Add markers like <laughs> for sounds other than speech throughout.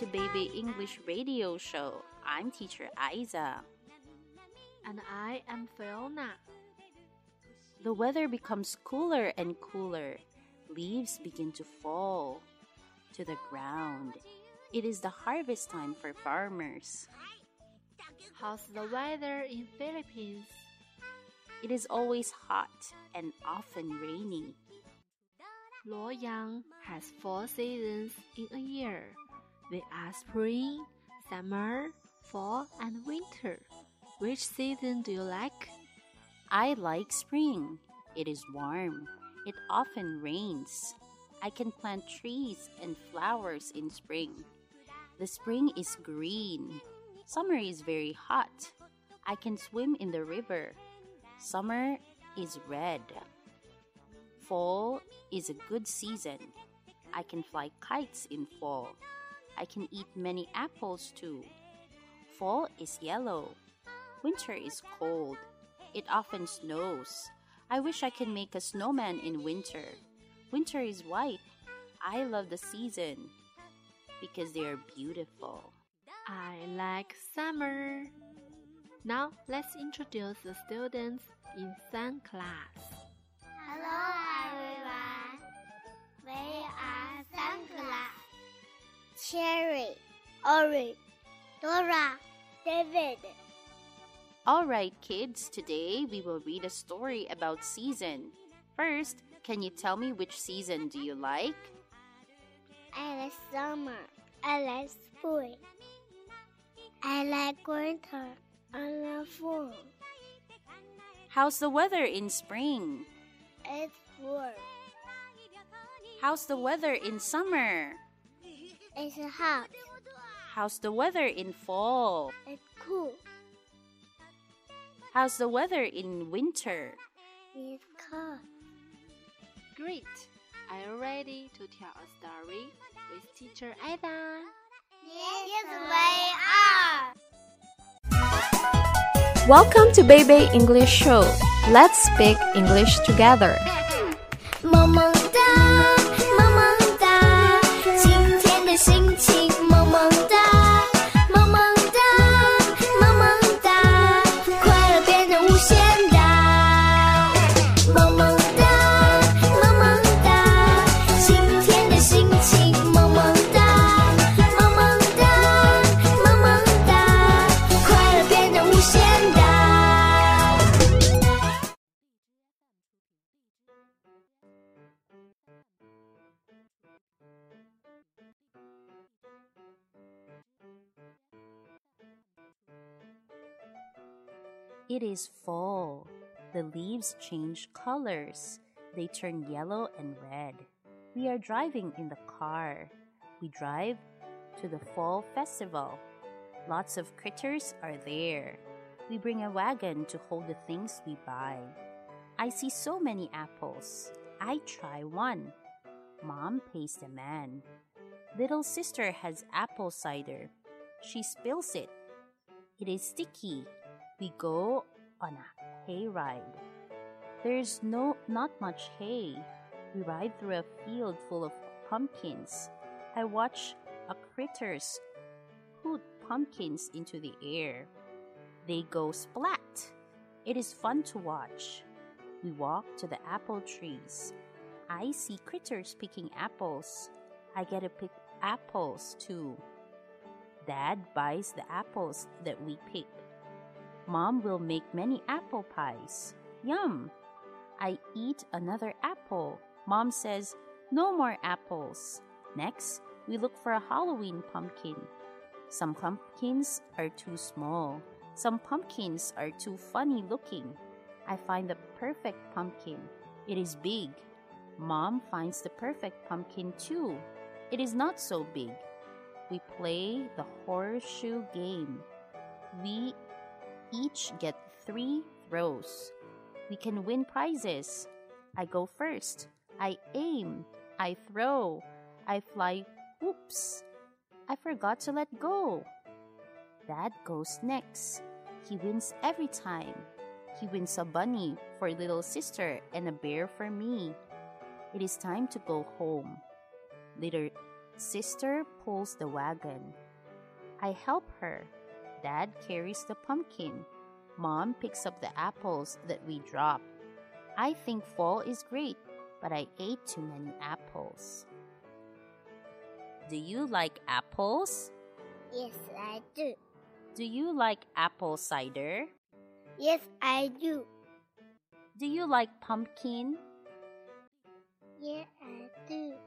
To Baby English Radio Show. I'm teacher Isa. And I am Fiona. The weather becomes cooler and cooler. Leaves begin to fall to the ground. It is the harvest time for farmers. How's the weather in Philippines? It is always hot and often rainy. Luoyang has four seasons in a year. They are spring, summer, fall, and winter. Which season do you like? I like spring. It is warm. It often rains. I can plant trees and flowers in spring. The spring is green. Summer is very hot. I can swim in the river. Summer is red. Fall is a good season. I can fly kites in fall. I can eat many apples too. Fall is yellow. Winter is cold. It often snows. I wish I could make a snowman in winter. Winter is white. I love the season because they are beautiful. I like summer. Now let's introduce the students in Sun class. Cherry, Ori, Dora, David. All right, kids, today we will read a story about season. First, can you tell me which season do you like? I like summer. I like spring. I like winter. I like fall. How's the weather in spring? It's warm. How's the weather in summer? It's hot. How's the weather in fall? It's cool. How's the weather in winter? It's cold. Great! Are you ready to tell a story with teacher Ida? Yes, we are. Welcome to Baby English Show. Let's speak English together. <laughs> 萌 It is fall. The leaves change colors. They turn yellow and red. We are driving in the car. We drive to the fall festival. Lots of critters are there. We bring a wagon to hold the things we buy. I see so many apples. I try one. Mom pays the man. Little sister has apple cider. She spills it. It is sticky. We go on a hay ride. There's no not much hay. We ride through a field full of pumpkins. I watch a critters put pumpkins into the air. They go splat. It is fun to watch. We walk to the apple trees. I see critters picking apples. I get to pick apples too. Dad buys the apples that we pick. Mom will make many apple pies. Yum! I eat another apple. Mom says, No more apples. Next, we look for a Halloween pumpkin. Some pumpkins are too small. Some pumpkins are too funny looking. I find the perfect pumpkin. It is big. Mom finds the perfect pumpkin too. It is not so big. We play the horseshoe game. We each get three throws. We can win prizes. I go first. I aim. I throw. I fly. Oops. I forgot to let go. Dad goes next. He wins every time. He wins a bunny for little sister and a bear for me. It is time to go home. Little Sister pulls the wagon. I help her. Dad carries the pumpkin. Mom picks up the apples that we dropped. I think fall is great, but I ate too many apples. Do you like apples? Yes, I do. Do you like apple cider? Yes, I do. Do you like pumpkin? Yeah, I do.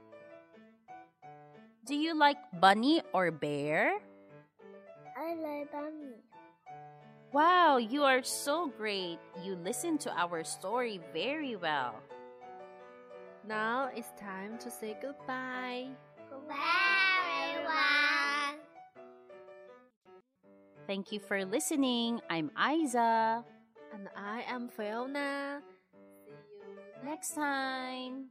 Do you like bunny or bear? I like bunny. Wow, you are so great. You listen to our story very well. Now it's time to say goodbye. Goodbye, everyone. Thank you for listening. I'm Isa. And I am Fiona. See you Next time.